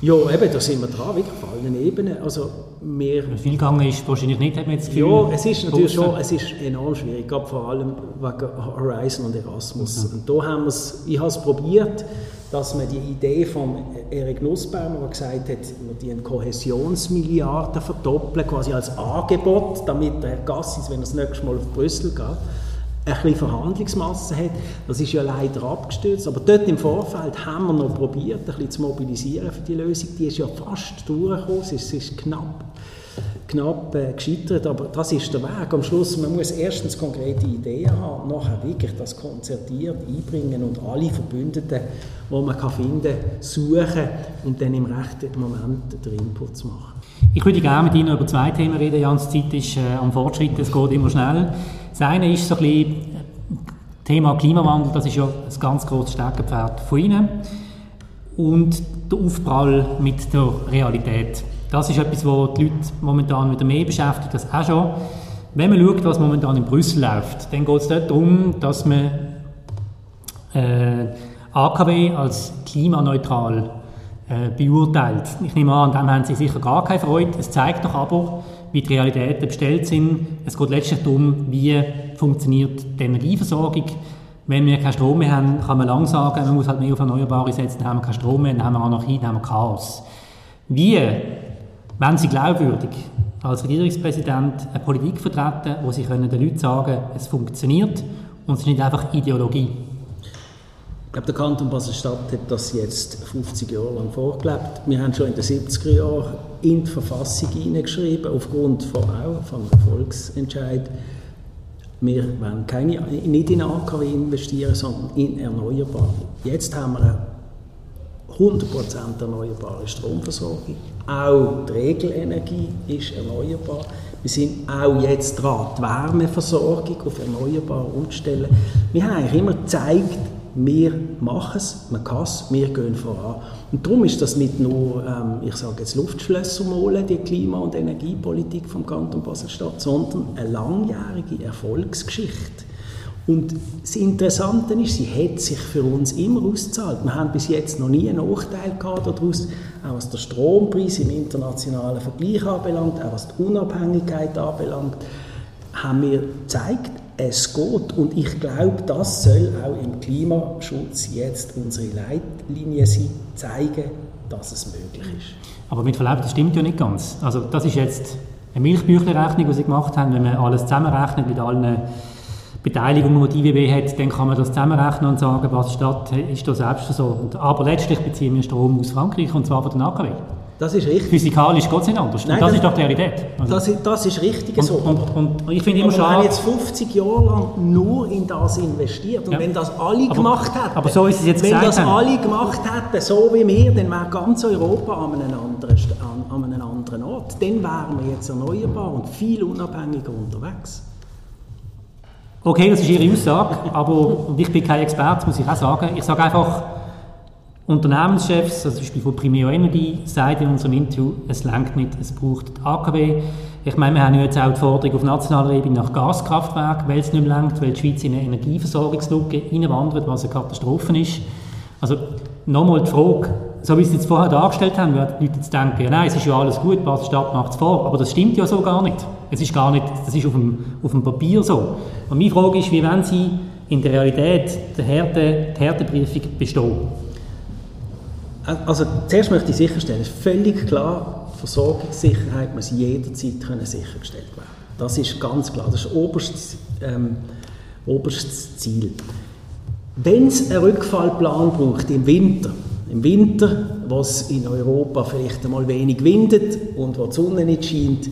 Ja, eben, da sind wir dran, wirklich auf allen Ebenen. Also, wir, viel gegangen ist wahrscheinlich nicht, hat man jetzt Gefühl. Ja, es ist natürlich schon, es ist enorm schwierig, gerade vor allem wegen Horizon und Erasmus. Mhm. Und da haben wir es, ich habe es probiert, dass man die Idee von Erik Nussbaum, der gesagt hat, man die Kohäsionsmilliarden verdoppeln, quasi als Angebot, damit der Herr Gassis, wenn er das nächste Mal auf Brüssel geht, ein bisschen Verhandlungsmasse hat. Das ist ja leider abgestürzt. Aber dort im Vorfeld haben wir noch probiert, ein bisschen zu mobilisieren für die Lösung. Die ist ja fast durchgekommen. Es ist, ist knapp knapp äh, gescheitert, aber das ist der Weg. Am Schluss, man muss erstens konkrete Ideen haben, nachher wirklich das konzertiert einbringen und alle Verbündeten, die man kann finden kann, suchen und dann im rechten Moment den Input zu machen. Ich würde gerne mit Ihnen über zwei Themen reden. Jans Zeit ist äh, am Fortschritt, es geht immer schnell. Das eine ist so ein bisschen Thema Klimawandel, das ist ja ein ganz grosses Stärkepferd von Ihnen. Und der Aufprall mit der Realität. Das ist etwas, was die Leute momentan wieder mehr beschäftigt, das auch schon. Wenn man schaut, was momentan in Brüssel läuft, dann geht es dort darum, dass man äh, AKW als klimaneutral äh, beurteilt. Ich nehme an, dem haben Sie sicher gar keine Freude. Es zeigt doch aber, wie die Realitäten bestellt sind. Es geht letztlich darum, wie funktioniert die Energieversorgung. Wenn wir keinen Strom mehr haben, kann man lang sagen, man muss halt mehr auf Erneuerbare setzen, dann haben wir keinen Strom mehr, dann haben wir Anarchie, dann haben wir Chaos. Wie wenn Sie glaubwürdig als Regierungspräsident eine Politik vertreten, wo Sie können den Leuten sagen können, es funktioniert und es ist nicht einfach Ideologie? Glaube, der Kanton Basel-Stadt hat das jetzt 50 Jahre lang vorgelebt. Wir haben schon in den 70er Jahren in die Verfassung hineingeschrieben, aufgrund von, auch von einem Volksentscheid, wir wollen keine, nicht in AKW investieren, sondern in Erneuerbare. Jetzt haben wir eine 100% erneuerbare Stromversorgung. Auch die Regelenergie ist erneuerbar. Wir sind auch jetzt dran, die Wärmeversorgung auf erneuerbar umzustellen. Wir haben eigentlich immer gezeigt, wir machen es, man kann es, wir gehen voran. Und darum ist das nicht nur, ähm, ich sage jetzt Luftschlösser malen, die Klima- und Energiepolitik vom Kanton Basel-Stadt, sondern eine langjährige Erfolgsgeschichte. Und das Interessante ist, sie hat sich für uns immer ausgezahlt. Wir haben bis jetzt noch nie einen Nachteil gehabt daraus, auch was der Strompreis im internationalen Vergleich anbelangt, auch was die Unabhängigkeit anbelangt, haben wir gezeigt, es geht. Und ich glaube, das soll auch im Klimaschutz jetzt unsere Leitlinie sein, zeigen, dass es möglich ist. Aber mit Verlaub, das stimmt ja nicht ganz. Also das ist jetzt eine Milchbüchlerrechnung, die Sie gemacht haben, wenn man alles zusammenrechnet mit allen Beteiligung, die die IWB hat, dann kann man das zusammenrechnen und sagen, was Stadt ist da selbst so. Aber letztlich beziehen wir Strom aus Frankreich und zwar von den AKW. Das ist richtig. Physikalisch geht es nicht anders. Nein, das, das- ist doch die Realität. Also, Das, ist- das ist richtig und, so. und, und, ich finde immer aber wir haben schade. jetzt 50 Jahre lang nur in das investiert. Und Ja. wenn das alle Aber- gemacht hätten, aber so ist es jetzt wenn das haben. alle gemacht hätten, so wie wir, dann wäre ganz Europa an einem anderen, an, an einem anderen Ort. Dann wären wir jetzt erneuerbar und viel unabhängiger unterwegs. Okay, das ist Ihre Aussage, aber und ich bin kein Experte, muss ich auch sagen. Ich sage einfach, Unternehmenschefs, also zum Beispiel von Primeo Energy, sagen in unserem Interview, es langt nicht, es braucht die AKW. Ich meine, wir haben jetzt auch die Forderung auf nationaler Ebene nach Gaskraftwerken, weil es nicht mehr langt, weil die Schweiz in eine Energieversorgungslücke reinwandert, was eine Katastrophe ist. Also nochmal die Frage, so wie Sie es jetzt vorher dargestellt haben, werden die Leute jetzt denken, ja nein, es ist ja alles gut, Basel-Stadt macht es vor, aber das stimmt ja so gar nicht. Es ist gar nicht, das ist auf dem, auf dem Papier so. Und meine Frage ist, wie wollen Sie in der Realität die, Härte, die Härteprüfung bestehen? Also zuerst möchte ich sicherstellen, es ist völlig klar, Versorgungssicherheit muss jederzeit können sichergestellt werden. Das ist ganz klar, das ist oberstes, ähm, oberstes Ziel. Wenn es einen Rückfallplan braucht im Winter, im Winter, wo es in Europa vielleicht einmal wenig windet und wo die Sonne nicht scheint,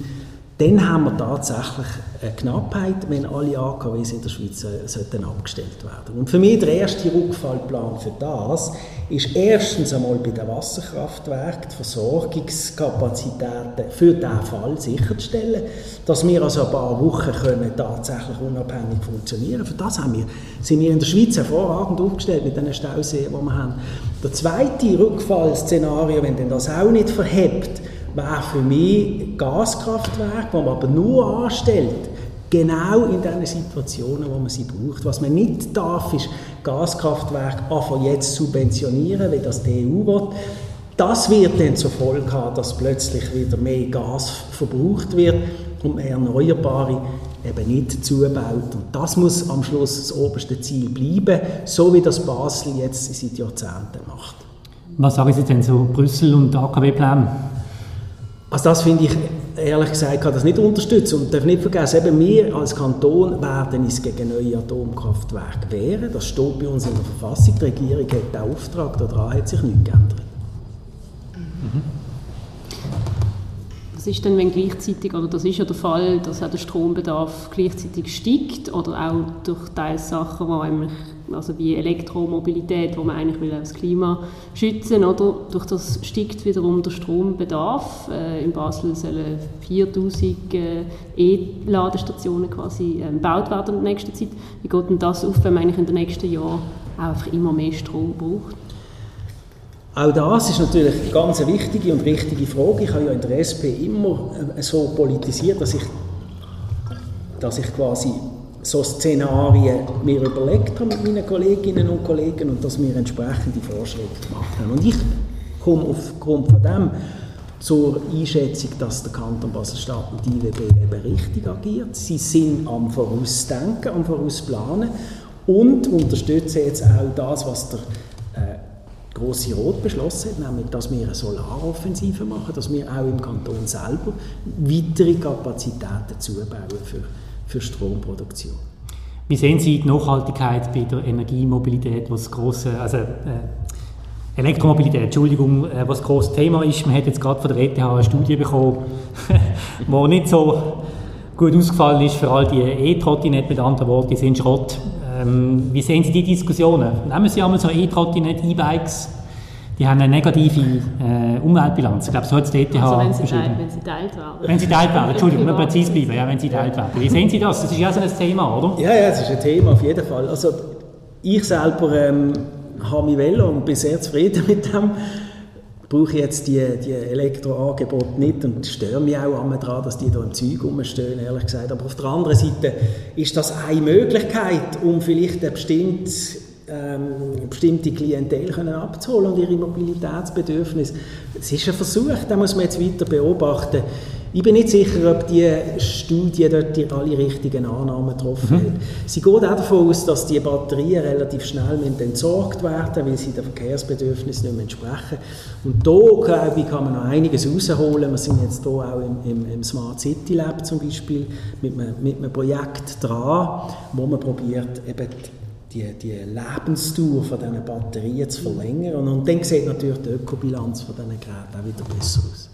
dann haben wir tatsächlich eine Knappheit, wenn alle AKWs in der Schweiz äh, sollten abgestellt werden. Und für mich der erste Rückfallplan für das ist erstens einmal bei den Wasserkraftwerken die Versorgungskapazitäten für diesen Fall sicherzustellen, dass wir also ein paar Wochen können tatsächlich unabhängig funktionieren. Für das haben wir, sind wir in der Schweiz hervorragend aufgestellt mit den Stauseen, die wir haben. Der zweite Rückfallszenario, wenn denn das auch nicht verhebt, wäre für mich Gaskraftwerke, die man aber nur anstellt, genau in den Situationen, wo man sie braucht. Was man nicht darf, ist Gaskraftwerke einfach jetzt subventionieren, wie das die EU will. Das wird dann zur Folge haben, dass plötzlich wieder mehr Gas verbraucht wird und man Erneuerbare eben nicht zubaut. Und das muss am Schluss das oberste Ziel bleiben, so wie das Basel jetzt seit Jahrzehnten macht. Was sagen Sie denn zu Brüssel und AKW-Plänen? Also das finde ich, ehrlich gesagt, kann das nicht unterstützen. Und darf nicht vergessen, eben wir als Kanton werden uns gegen neue Atomkraftwerke wehren. Das steht bei uns in der Verfassung. Die Regierung hat den Auftrag, daran hat sich nichts geändert. Was ist denn, wenn gleichzeitig, oder das ist ja der Fall, dass auch der Strombedarf gleichzeitig steigt oder auch durch teils Sachen, wo eigentlich, also wie Elektromobilität, wo man eigentlich will das Klima schützen, oder durch das steigt wiederum der Strombedarf. Äh, in Basel sollen 4000 äh, E-Ladestationen quasi äh, gebaut werden in der nächsten Zeit. Wie geht denn das auf, wenn man eigentlich in den nächsten Jahren einfach immer mehr Strom braucht? Auch das ist natürlich eine ganz wichtige und richtige Frage. Ich habe ja in der SP immer äh, so politisiert, dass ich, dass ich quasi so Szenarien mir überlegt habe mit meinen Kolleginnen und Kollegen und dass wir entsprechende Vorschläge gemacht haben. Und ich komme aufgrund von dem zur Einschätzung, dass der Kanton Basel-Stadt und die IWB eben richtig agiert. Sie sind am Vorausdenken, am Vorausplanen und unterstützen jetzt auch das, was der äh, große Rot beschlossen hat, nämlich, dass wir eine Solaroffensive machen, dass wir auch im Kanton selber weitere Kapazitäten zubauen für, für Stromproduktion. Wie sehen Sie die Nachhaltigkeit bei der Energiemobilität, was große, also äh, Elektromobilität, Entschuldigung, äh, was großes Thema ist. Man hat jetzt gerade von der ETH eine Studie bekommen, die nicht so gut ausgefallen ist für all die E-Trottinette, mit anderen Worten, die sind Schrott. Ähm, wie sehen Sie die Diskussionen? Nehmen Sie einmal so E-Trottinette, E-Bikes, die haben eine negative äh, Umweltbilanz. Ich glaube, so hat es die ETH Also wenn sie, beschrieben. teil, wenn sie teilt werden. Wenn sie teilt werden, Entschuldigung, nur präzise bleiben, ja, wenn sie teilt werden. Wie sehen Sie das? Das ist ja so ein Thema, oder? Ja, ja, das ist ein Thema auf jeden Fall. Also ich selber ähm, habe mich Velo und bin sehr zufrieden mit dem. Brauche jetzt die, die Elektroangebote nicht und störe mich auch an daran, dass die da im Zeug rumstehen, ehrlich gesagt. Aber auf der anderen Seite ist das eine Möglichkeit, um vielleicht ein bestimmtes ähm, bestimmte Klientel können abzuholen und ihre Mobilitätsbedürfnisse. Es ist ein Versuch, den muss man jetzt weiter beobachten. Ich bin nicht sicher, ob die Studie dort die alle richtigen Annahmen getroffen hat. Sie geht auch davon aus, dass die Batterien relativ schnell entsorgt werden, weil sie den Verkehrsbedürfnissen nicht mehr entsprechen. Und da, glaube ich, kann man noch einiges rausholen. Wir sind jetzt hier auch im, im, im Smart City Lab zum Beispiel mit einem, mit einem Projekt dran, wo man probiert, eben die die, Lebensdauer von diesen Batterien zu verlängern. Und, dann sieht natürlich die Ökobilanz von diesen Geräten auch wieder besser aus.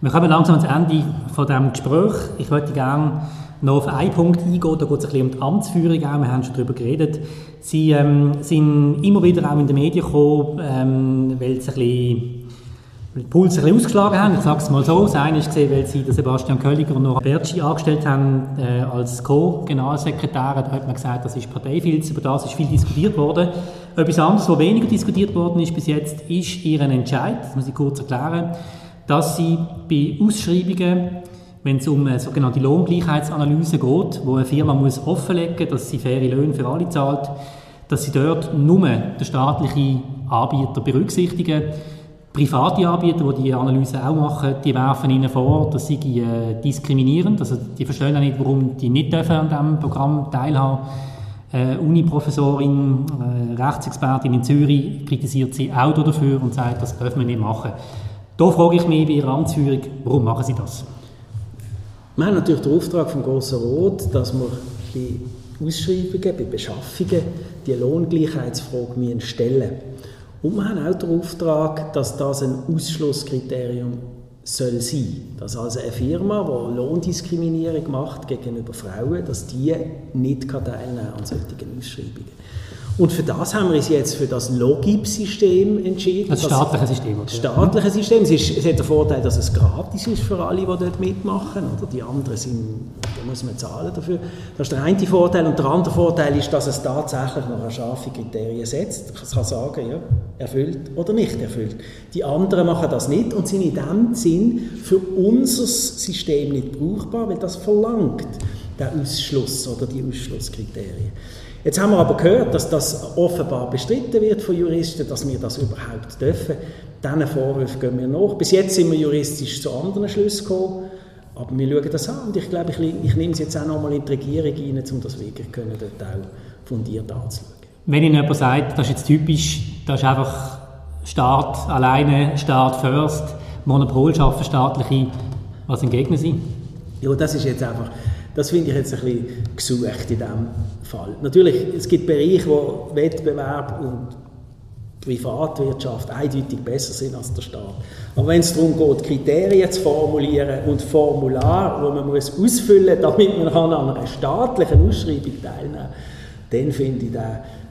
Wir kommen langsam ans Ende von diesem Gespräch. Ich möchte gerne noch auf einen Punkt eingehen, da geht es ein bisschen um die Amtsführung auch, wir haben schon darüber geredet. Sie ähm, sind immer wieder auch in den Medien gekommen, ähm, weil sie ein bisschen den Puls ein bisschen ausgeschlagen haben, ich sage es mal so. Das eine ist gesehen, weil sie Sebastian Kölliger und noch Bertschi angestellt haben äh, als Co-Generalsekretär. Da hat man gesagt, das ist Parteifilz, über das ist viel diskutiert worden. Etwas anderes, was weniger diskutiert worden ist bis jetzt, ist ihren Entscheid, das muss ich kurz erklären, dass sie bei Ausschreibungen wenn es um eine sogenannte Lohngleichheitsanalyse geht, wo eine Firma muss offenlegen muss, dass sie faire Löhne für alle zahlt, dass sie dort nur den staatlichen Anbieter berücksichtigen. Private Anbieter, die die Analyse auch machen, die werfen ihnen vor, dass sie äh, diskriminierend, also die verstehen auch nicht, warum die nicht dürfen an diesem Programm teilhaben äh, Uni-Professorin, äh, Rechtsexpertin in Zürich kritisiert sie auch dafür und sagt, das dürfen wir nicht machen. Da frage ich mich bei Ihrer Amtsführung, warum machen Sie das? Wir haben natürlich den Auftrag vom Grossen Rat, dass wir bei Ausschreibungen, bei Beschaffungen die Lohngleichheitsfrage stellen müssen. Und wir haben auch den Auftrag, dass das ein Ausschlusskriterium soll sein. Dass also eine Firma, die Lohndiskriminierung macht gegenüber Frauen, dass die nicht teilnehmen an solchen Ausschreibungen. Und für das haben wir uns jetzt für das Logip-System entschieden. Das staatliche System. Das staatliche System. Es, ist, es hat den Vorteil, dass es gratis ist für alle, die dort mitmachen. Oder? Die anderen sind, da muss man zahlen dafür. Das ist der eine Vorteil. Und der andere Vorteil ist, dass es tatsächlich noch scharfe Kriterien setzt. Ich kann sagen, ja, erfüllt oder nicht erfüllt. Die anderen machen das nicht und sind in dem Sinn für unser System nicht brauchbar, weil das verlangt der Ausschluss oder die Ausschlusskriterien. Jetzt haben wir aber gehört, dass das offenbar bestritten wird von Juristen, dass wir das überhaupt dürfen. Diesen Vorwürfen gehen wir nach. Bis jetzt sind wir juristisch zu anderen Schlüssen gekommen, aber wir schauen das an und ich glaube, ich, ich nehme es jetzt auch nochmal in die Regierung rein, um das wirklich können, dort auch fundiert anzuschauen. Wenn Ihnen jemand sagt, das ist jetzt typisch, das ist einfach Staat alleine, Staat first, Monopol schaffen staatliche, was entgegnen Sie? Ja, das ist jetzt einfach das finde ich jetzt ein bisschen gesucht in diesem Fall. Natürlich, es gibt Bereiche, wo Wettbewerb und Privatwirtschaft eindeutig besser sind als der Staat. Aber wenn es darum geht, Kriterien zu formulieren und Formular, wo man muss ausfüllen muss, damit man an einer staatlichen Ausschreibung teilnehmen kann, dann finde ich das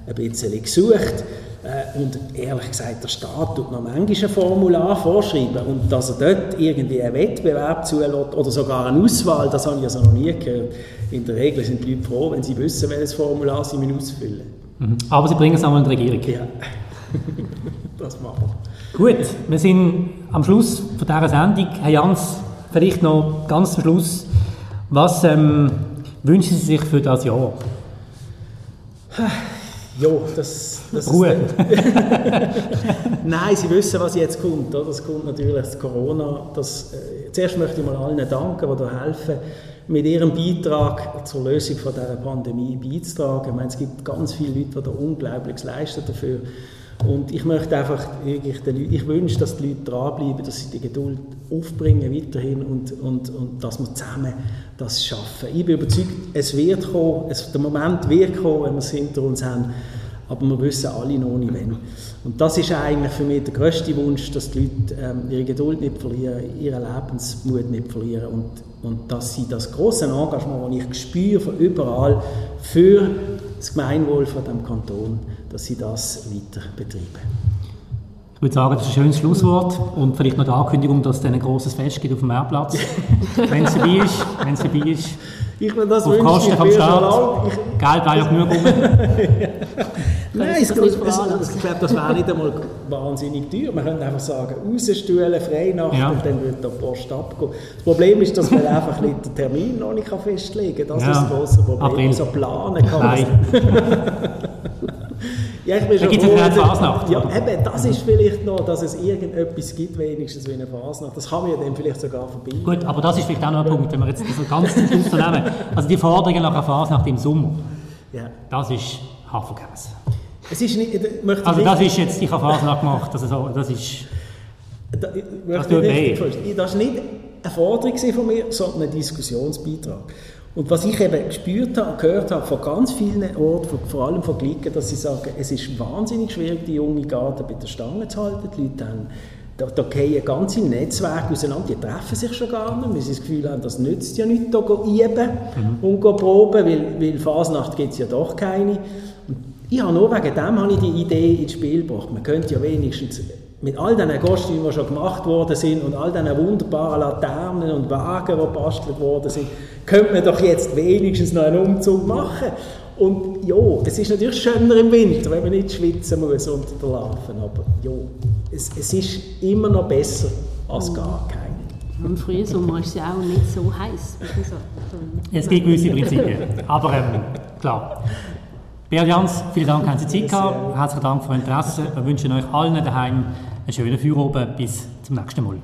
ein bisschen gesucht. Äh, und ehrlich gesagt, der Staat tut noch manchmal ein Formular vorschreiben und dass er dort irgendwie einen Wettbewerb zulässt oder sogar eine Auswahl, das habe ich also noch nie gehört. In der Regel sind die Leute froh, wenn sie wissen, welches Formular sie ausfüllen mhm. Aber sie bringen es einmal in die Regierung. Ja, das machen wir. Gut, wir sind am Schluss von dieser Sendung. Herr Jans, vielleicht noch ganz zum Schluss. Was ähm, wünschen Sie sich für das Jahr? Ja, das... das Ruhe. Nein, Sie wissen, was jetzt kommt. Oder? Es kommt natürlich das Corona. Das, äh, zuerst möchte ich mal allen danken, die da helfen, mit ihrem Beitrag zur Lösung von dieser Pandemie beizutragen. Ich meine, es gibt ganz viele Leute, die da Unglaubliches leisten dafür. Und ich möchte einfach wirklich den Leuten, ich wünsche, dass die Leute dranbleiben, dass sie die Geduld aufbringen weiterhin und, und, und dass wir zusammen das schaffen. Ich bin überzeugt, es wird kommen, es, der Moment wird kommen, wenn wir es hinter uns haben, aber wir wissen alle noch nicht wann. Und das ist eigentlich für mich der grösste Wunsch, dass die Leute ähm, ihre Geduld nicht verlieren, ihren Lebensmut nicht verlieren und, und dass sie das große Engagement, das ich spüre von überall für das Gemeinwohl von dem Kanton, dass sie das weiter betreiben. Ich würde sagen, das ist ein schönes Schlusswort und vielleicht noch die Ankündigung, dass es ein großes Fest gibt auf dem Meerplatz. wenn es dabei ist, wenn es dabei ist. Ich will das auf Kosten vom Staat. Geld wäre ja genug rum. Nein, es, es, es, ich glaube, das wäre nicht einmal wahnsinnig teuer. Man könnte einfach sagen, rausstühlen, Freinacht ja. und dann würde der Post abgehen. Das Problem ist, dass man einfach nicht den Termin noch nicht festlegen kann. Das ja. ist das große Problem. April. Also planen kann Nein. Ja, ich bin schon froh, eine Fasnacht. Ja, eben, das ist vielleicht noch, dass es irgendetwas gibt, wenigstens wie eine Fasnacht. Das kann man ja dann vielleicht sogar verbinden. Gut, aber das ist vielleicht auch noch ein Punkt, wenn wir jetzt das ganz zum Schluss nehmen. Also die Forderungen nach einer Fasnacht im Sommer, ja. das ist Hafenkäse. Es ist nicht, also das ist jetzt, ich habe Fasnacht gemacht, also das ist... Da, das tut weh. Das war nicht eine Forderung von mir, sondern ein Diskussionsbeitrag. Und was ich eben gespürt habe, gehört habe von ganz vielen Orten, vor allem von Glicken, dass sie sagen, es ist wahnsinnig schwierig, die junge Garde bei der Stange zu halten. Die Leute haben da, da gehen ganze Netzwerke auseinander, die treffen sich schon gar nicht, weil sie das Gefühl haben, das nützt ja nichts, hier üben mhm. und proben, weil, weil Fasnacht gibt es ja doch keine. Und ich habe nur wegen dem habe ich die Idee ins Spiel gebracht. Man könnte ja wenigstens mit all diesen Kostümen, die schon gemacht worden sind und all diesen wunderbaren Laternen und Wagen, die gebastelt worden sind, könnte man doch jetzt wenigstens noch einen Umzug machen. Und ja, es ist natürlich schöner im Winter, wenn man nicht schwitzen muss unter der Larven, aber ja, es, es ist immer noch besser als gar keine. Im frühen Sommer ist es ja auch nicht so heiß. Es gibt gewisse Prinzipien, aber ähm, klar. Bert Jans, vielen Dank, haben Sie Zeit gehabt. Herzlichen Dank für Ihr Interesse. Wir wünschen euch allen daheim einen schönen Feierabend. Bis zum nächsten Mal.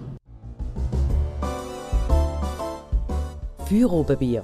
Feierabendbier.